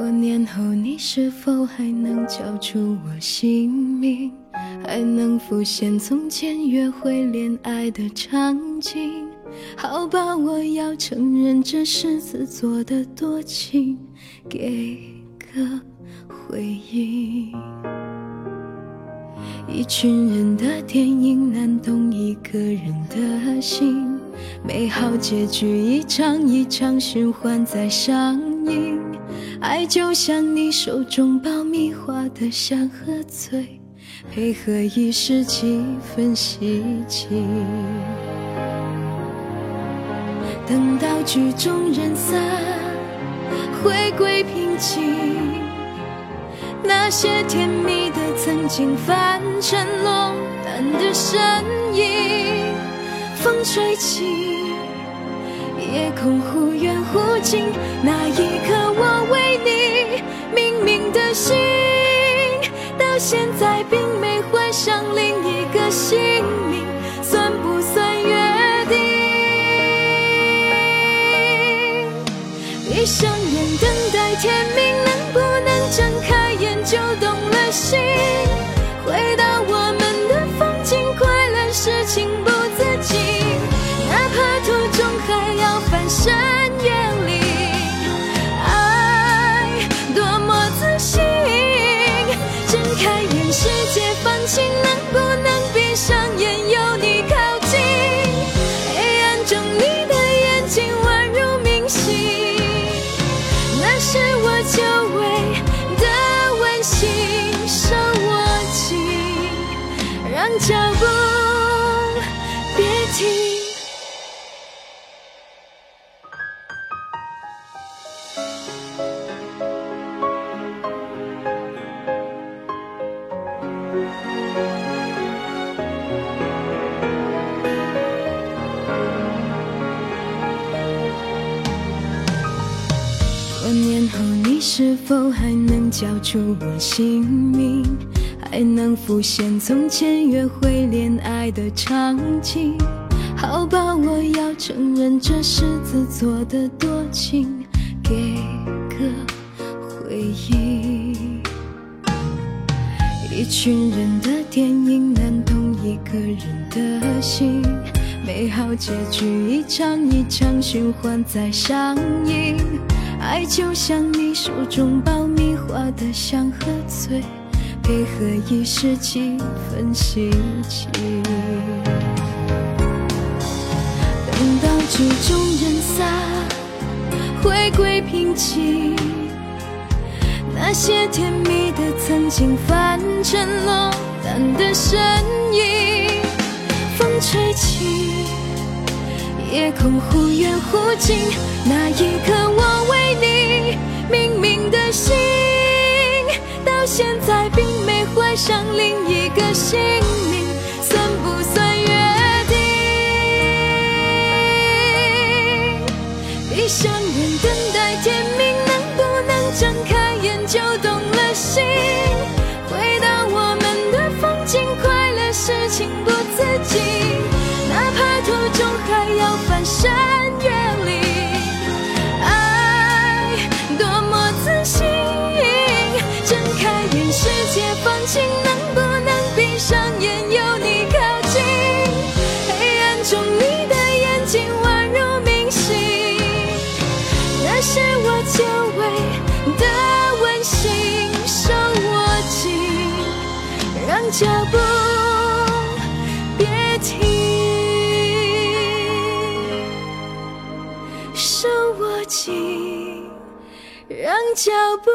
多年后，你是否还能叫出我姓名？还能浮现从前约会恋爱的场景？好吧，我要承认这是自作的多情，给个回应。一群人的电影，难懂一个人的心。美好结局一场一场循环在上映，爱就像你手中爆米花的香和醉，配合一时气氛稀奇。等到剧终人散，回归平静，那些甜蜜的曾经翻成落单的身影，风吹起。夜空忽远忽近，那一刻我心，到现在并没换上另一个姓名，算不算约定？一生让脚步别停。多年后，你是否还能叫出我姓名？还能浮现从前约会恋爱的场景？好吧，我要承认这是自作的多情，给个回应。一群人的电影，难懂一个人的心。美好结局一场一场循环在上映，爱就像你手中爆米花的香和醉，为何一时几分稀奇。等到曲终人散，回归平静，那些甜蜜的曾经翻成落单的身影，风吹起。夜空忽远忽近，那一刻我为你明明的心，到现在并没怀上另一个心眼，世界放晴，能不能闭上眼，有你靠近？黑暗中，你的眼睛宛如明星，那是我久违的温馨。手握紧，让脚步别停。手握紧，让脚步。